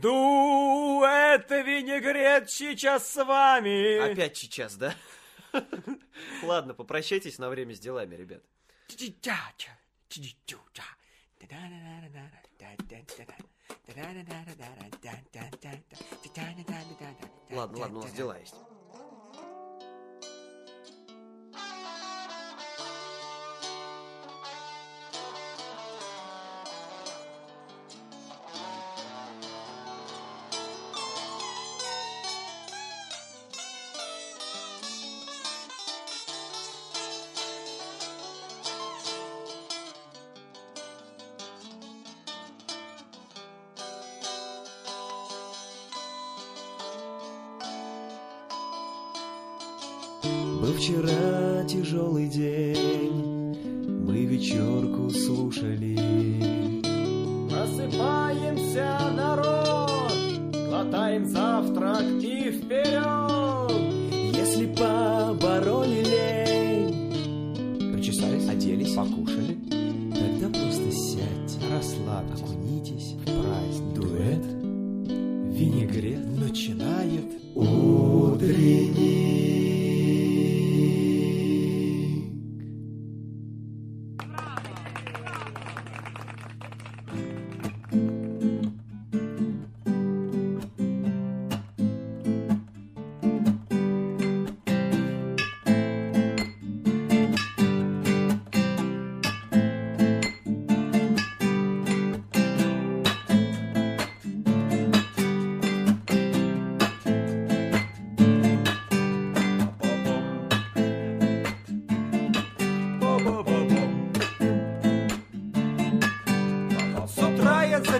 Дуэт винегрет сейчас с вами. Опять сейчас, да? Ладно, попрощайтесь на время с делами, ребят. Ладно, ладно, у нас дела есть. Был вчера тяжелый день, мы вечерку слушали. Просыпаемся, народ, глотаем завтрак и вперед. Если побороли лень, причесались, оделись, покушали, тогда просто сядьте, расслабьтесь, окунитесь в праздник. Дуэт, винегрет начинает утренний.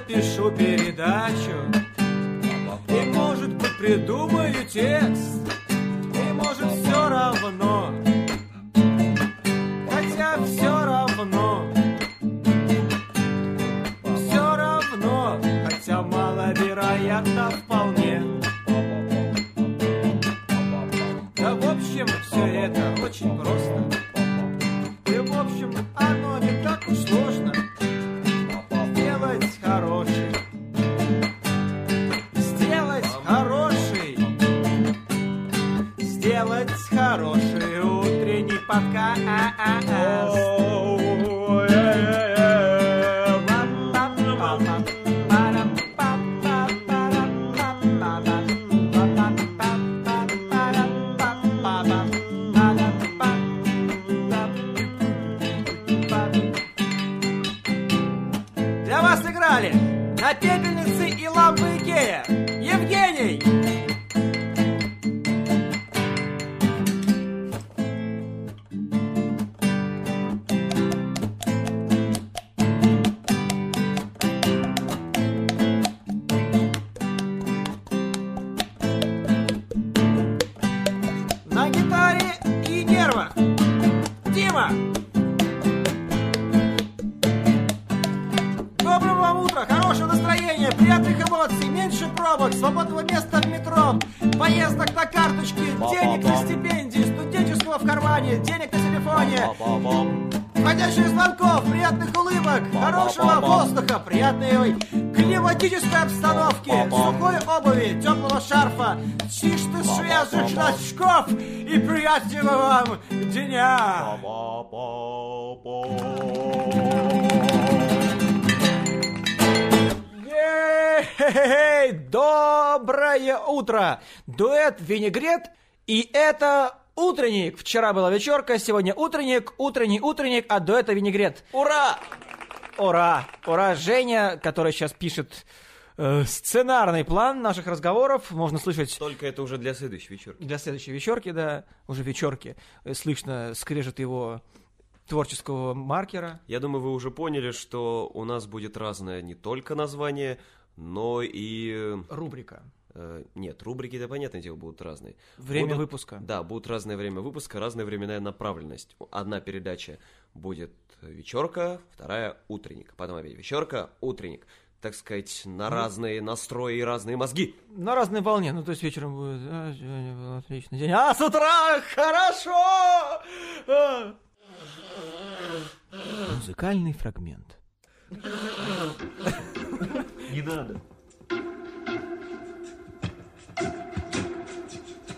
Запишу передачу. И, может быть, придумаю текст утренний подкаст Для теплого шарфа, чистых свежих носков и приятного вам дня! Ей, Доброе утро! Дуэт «Винегрет» и это утренник. Вчера была вечерка, сегодня утренник, утренний утренник, а дуэта «Винегрет». Ура! Ура! Ура! Женя, который сейчас пишет э, сценарный план наших разговоров, можно слышать Только это уже для следующей вечерки. для следующей вечерки, да, уже вечерки, э, слышно скрежет его творческого маркера. Я думаю, вы уже поняли, что у нас будет разное не только название, но и... Рубрика. э, нет, рубрики-то, понятное дело, будут разные. Время Будут- выпуска. Да, будут разное время выпуска, разная временная направленность. Одна передача будет вечерка, вторая утренник. Потом опять вечерка, утренник так сказать, на ну, разные настрои и разные мозги. На разной волне, ну то есть вечером будет, а, сегодня был отличный день, а с утра хорошо! А. Музыкальный фрагмент. Не надо.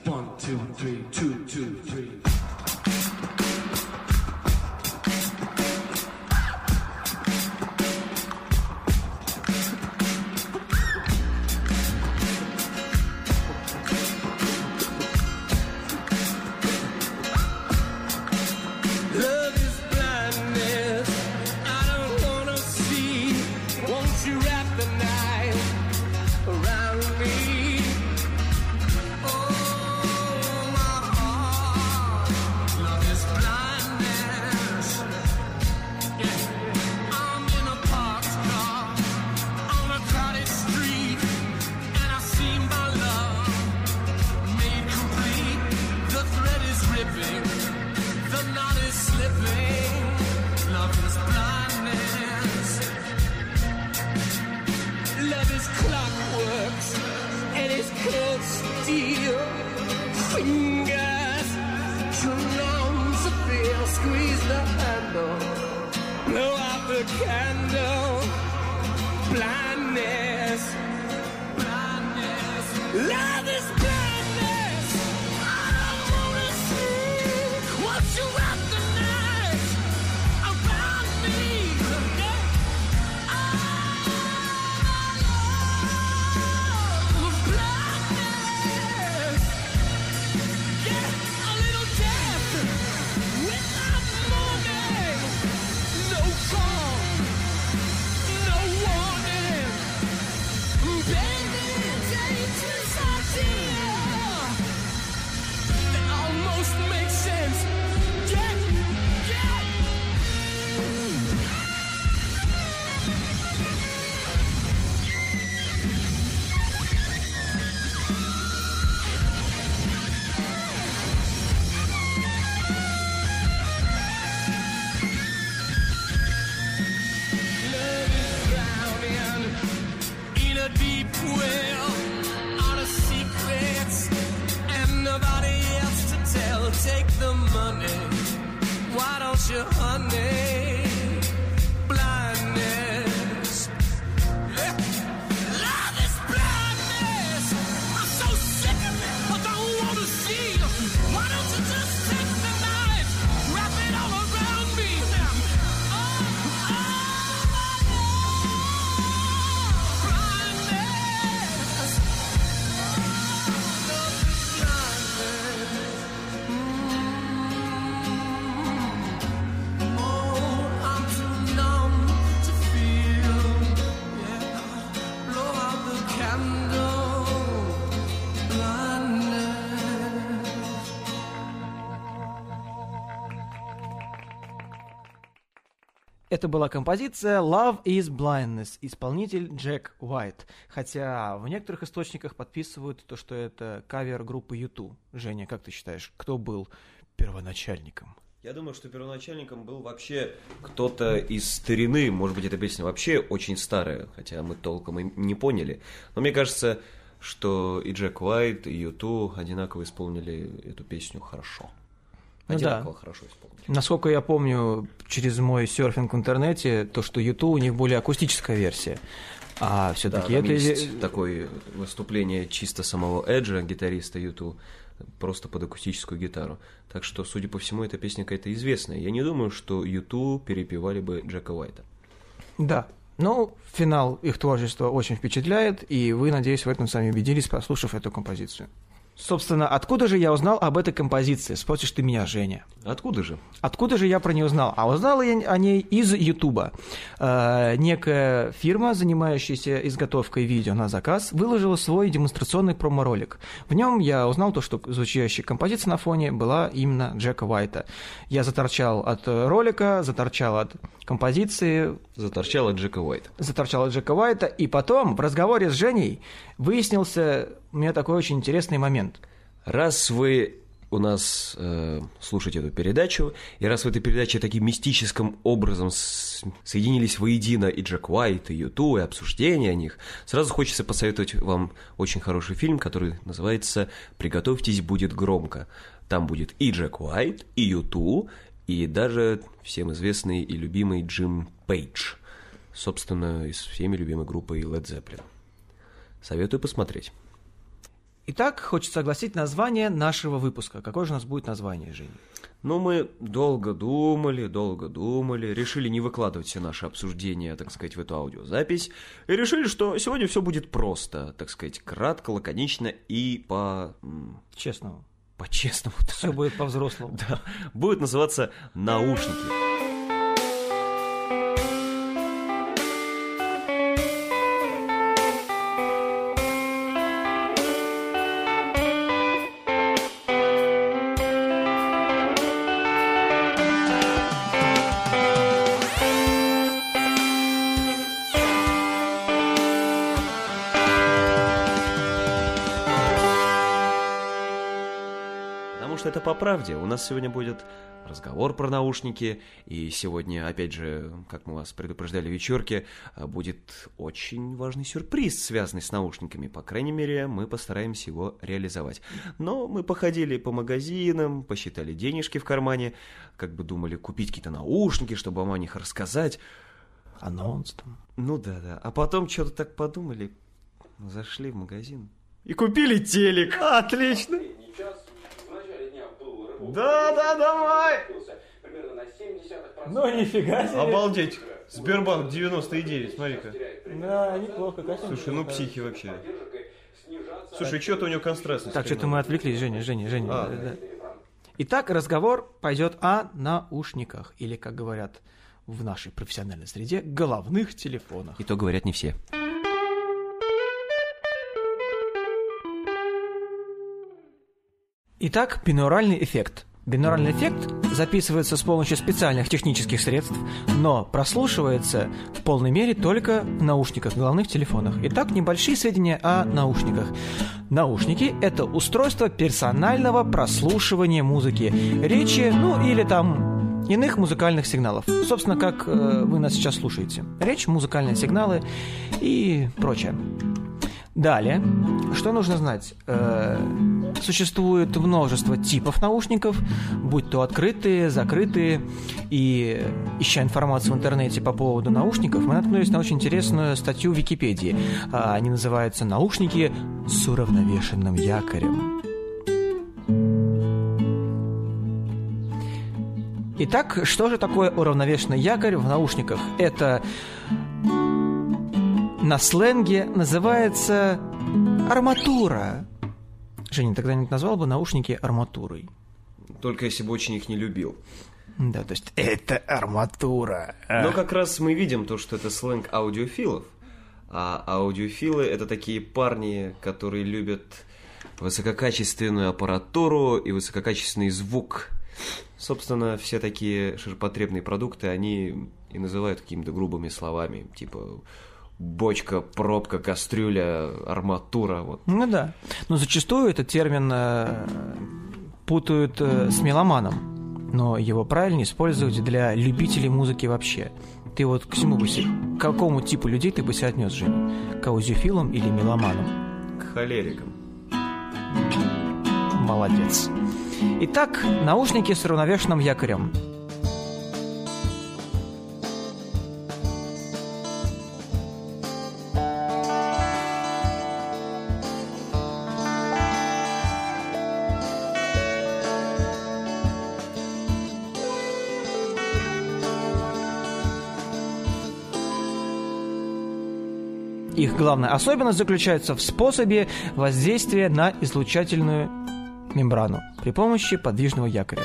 One, two, three, two, two. Это была композиция Love is Blindness, исполнитель Джек Уайт. Хотя в некоторых источниках подписывают то, что это кавер группы YouTube. Женя, как ты считаешь, кто был первоначальником? Я думаю, что первоначальником был вообще кто-то из старины. Может быть, эта песня вообще очень старая, хотя мы толком и не поняли. Но мне кажется, что и Джек Уайт, и Юту одинаково исполнили эту песню хорошо. Ну Одинаково да. хорошо исполнили. Насколько я помню через мой серфинг в интернете, то, что YouTube у них более акустическая версия. А Да, все-таки там это... есть такое выступление чисто самого Эджа, гитариста Юту, просто под акустическую гитару. Так что, судя по всему, эта песня какая-то известная. Я не думаю, что Юту перепевали бы Джека Уайта. Да. Ну, финал их творчества очень впечатляет, и вы, надеюсь, в этом сами убедились, прослушав эту композицию. Собственно, откуда же я узнал об этой композиции? Спросишь ты меня, Женя. Откуда же? Откуда же я про нее узнал? А узнал я о ней из Ютуба. Э, некая фирма, занимающаяся изготовкой видео на заказ, выложила свой демонстрационный промо-ролик. В нем я узнал то, что звучащая композиция на фоне была именно Джека Уайта. Я заторчал от ролика, заторчал от композиции, Заторчала Джека Уайта. заторчал от Джека Уайта, и потом в разговоре с Женей выяснился у меня такой очень интересный момент. Раз вы у нас э, слушаете эту передачу, и раз в этой передаче таким мистическим образом с- соединились воедино и Джек Уайт, и Юту, и обсуждение о них, сразу хочется посоветовать вам очень хороший фильм, который называется «Приготовьтесь, будет громко». Там будет и Джек Уайт, и Юту, и даже всем известный и любимый Джим Пейдж, собственно, из всеми любимой группы Led Zeppelin. Советую посмотреть. Итак, хочется огласить название нашего выпуска. Какое же у нас будет название, Женя? Ну, мы долго думали, долго думали, решили не выкладывать все наши обсуждения, так сказать, в эту аудиозапись, и решили, что сегодня все будет просто, так сказать, кратко, лаконично и по... м, Честно. по-честному. Все будет по-взрослому. Да, будет называться «Наушники». Что это по правде. У нас сегодня будет разговор про наушники, и сегодня, опять же, как мы вас предупреждали в вечерке, будет очень важный сюрприз, связанный с наушниками. По крайней мере, мы постараемся его реализовать. Но мы походили по магазинам, посчитали денежки в кармане, как бы думали купить какие-то наушники, чтобы вам о них рассказать. Анонс там. Ну да-да. А потом что-то так подумали, зашли в магазин и купили телек. Отлично! Да, да, давай! Примерно на 0,7%. Ну, нифига себе. Обалдеть. Сбербанк 99, смотри-ка. Да, неплохо, конечно. Слушай, ну психи вообще. Слушай, что-то у него констраст. Так, что-то мы отвлеклись, Женя, Женя, Женя. А. да, да. Итак, разговор пойдет о наушниках, или, как говорят в нашей профессиональной среде, головных телефонах. И то говорят не все. Итак, бинуральный эффект. Бинуральный эффект записывается с помощью специальных технических средств, но прослушивается в полной мере только в наушниках, головных телефонах. Итак, небольшие сведения о наушниках. Наушники – это устройство персонального прослушивания музыки, речи, ну или там иных музыкальных сигналов. Собственно, как э, вы нас сейчас слушаете. Речь, музыкальные сигналы и прочее. Далее, что нужно знать? Э, существует множество типов наушников, будь то открытые, закрытые. И ища информацию в интернете по поводу наушников, мы наткнулись на очень интересную статью в Википедии. А, Они называются «Наушники с уравновешенным якорем». Итак, что же такое уравновешенный якорь в наушниках? Это на сленге называется арматура. Женя, тогда не назвал бы наушники арматурой? Только если бы очень их не любил. Да, то есть это арматура. Но как раз мы видим то, что это сленг аудиофилов. А аудиофилы это такие парни, которые любят высококачественную аппаратуру и высококачественный звук. Собственно, все такие ширпотребные продукты, они и называют какими-то грубыми словами, типа бочка, пробка, кастрюля, арматура, вот. Ну да. Но зачастую этот термин э, путают э, с меломаном. Но его правильнее использовать для любителей музыки вообще. Ты вот к чему бы к какому типу людей ты бы себя отнес, Женя? К аудиофилам или меломанам? К холерикам. Молодец. Итак, наушники с равновешенным якорем. Их главная особенность заключается в способе воздействия на излучательную мембрану при помощи подвижного якоря.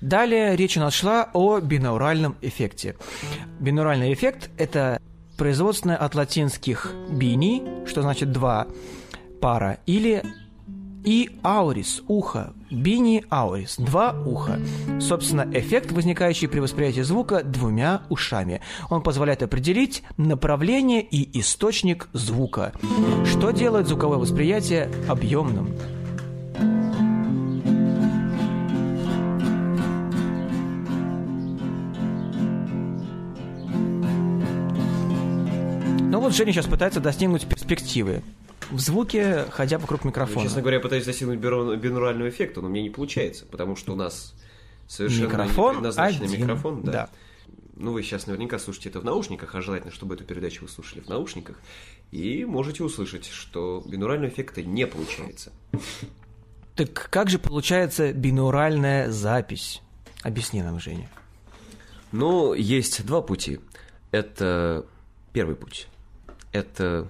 Далее речь у нас шла о бинауральном эффекте. Бинуральный эффект – это производственное от латинских бини, что значит два пара, или и аурис, ухо, бини аурис, два уха. Собственно, эффект, возникающий при восприятии звука двумя ушами. Он позволяет определить направление и источник звука, что делает звуковое восприятие объемным. Ну вот Женя сейчас пытается достигнуть перспективы. В звуке, ходя вокруг Ну, микрофона. честно говоря, я пытаюсь достигнуть бинурального эффекта, но мне не получается, потому что у нас совершенно Микрофон не предназначенный один, микрофон. Да. да. Ну, вы сейчас наверняка слушаете это в наушниках, а желательно, чтобы эту передачу вы слушали в наушниках. и можете услышать, что бинурального эффекта не получается. Так как же получается бинуральная запись? Объясни нам, Женя. Но есть два пути. Это первый путь. Это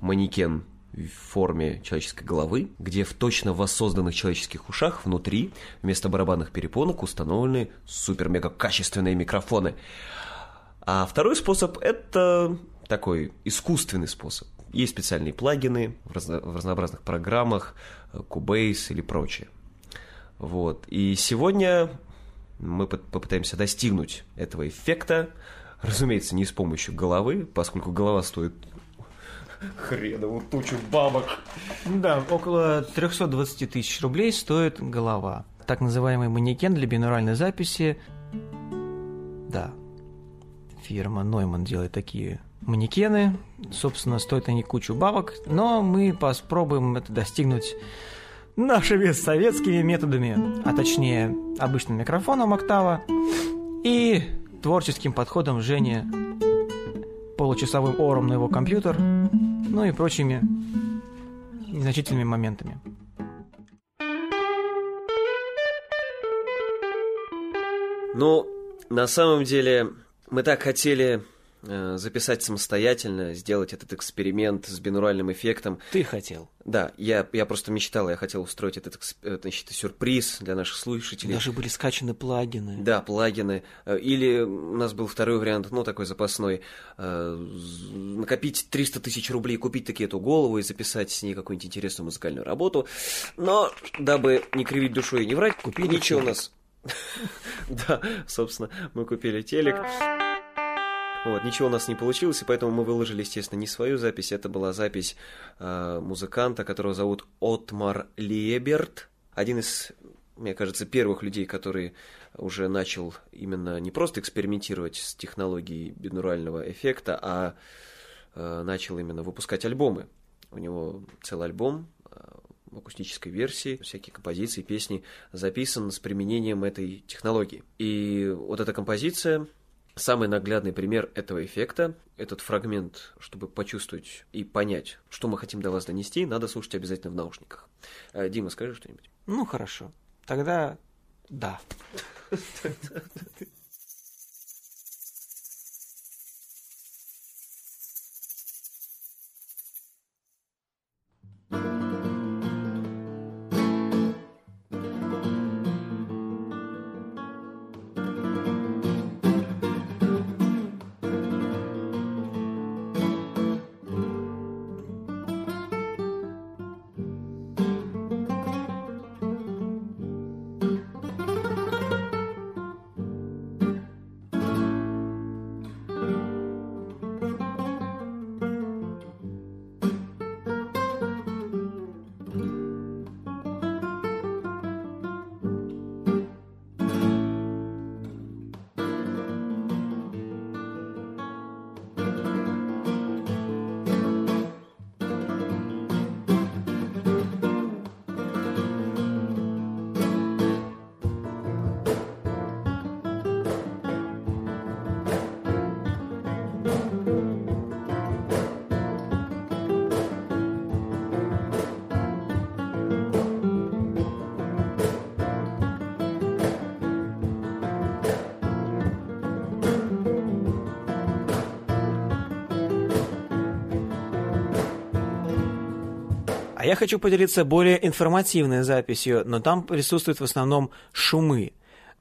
манекен в форме человеческой головы, где в точно воссозданных человеческих ушах внутри вместо барабанных перепонок установлены супер-мега качественные микрофоны. А второй способ – это такой искусственный способ. Есть специальные плагины в, разно- в разнообразных программах, э, Cubase или прочее. Вот. И сегодня мы по- попытаемся достигнуть этого эффекта. Разумеется, не с помощью головы, поскольку голова стоит хреновую тучу бабок. Да, около 320 тысяч рублей стоит голова. Так называемый манекен для бинуральной записи. Да. Фирма Neumann делает такие манекены. Собственно, стоят они кучу бабок, но мы попробуем это достигнуть нашими советскими методами, а точнее обычным микрофоном октава и творческим подходом Жени, получасовым ором на его компьютер, ну и прочими незначительными моментами. Ну, на самом деле, мы так хотели записать самостоятельно, сделать этот эксперимент с бинуральным эффектом. Ты хотел. Да, я, я просто мечтал, я хотел устроить этот э, значит, сюрприз для наших слушателей. Даже были скачаны плагины. Да, плагины. Э, Или у нас был второй вариант, ну, такой запасной. э, Накопить 300 тысяч рублей, купить таки эту голову и записать с ней какую-нибудь интересную музыкальную работу. Но, дабы не кривить душой и не врать, Купили ничего у телек. нас... Да, собственно, мы купили телек. Вот, ничего у нас не получилось, и поэтому мы выложили, естественно, не свою запись, это была запись э, музыканта, которого зовут Отмар Леберт, один из, мне кажется, первых людей, который уже начал именно не просто экспериментировать с технологией бинурального эффекта, а э, начал именно выпускать альбомы. У него целый альбом э, в акустической версии, всякие композиции, песни записан с применением этой технологии. И вот эта композиция Самый наглядный пример этого эффекта, этот фрагмент, чтобы почувствовать и понять, что мы хотим до вас донести, надо слушать обязательно в наушниках. Э, Дима, скажи что-нибудь. Ну, хорошо. Тогда да. я хочу поделиться более информативной записью, но там присутствуют в основном шумы.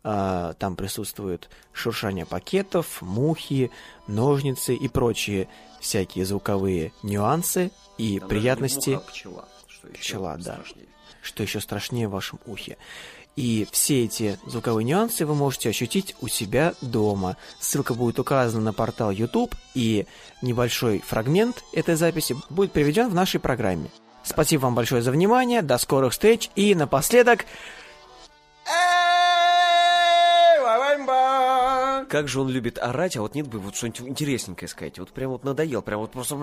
А, Там присутствует шуршание пакетов, мухи, ножницы и прочие всякие звуковые нюансы и приятности. пчела. Что еще Пчела, да. страшнее. что еще страшнее в вашем ухе. И все эти звуковые нюансы вы можете ощутить у себя дома. Ссылка будет указана на портал YouTube, и небольшой фрагмент этой записи будет приведен в нашей программе. Спасибо вам большое за внимание, до скорых встреч, и напоследок... Как же он любит орать, а вот нет бы вот что-нибудь интересненькое сказать. Вот прям вот надоел, прям вот просто...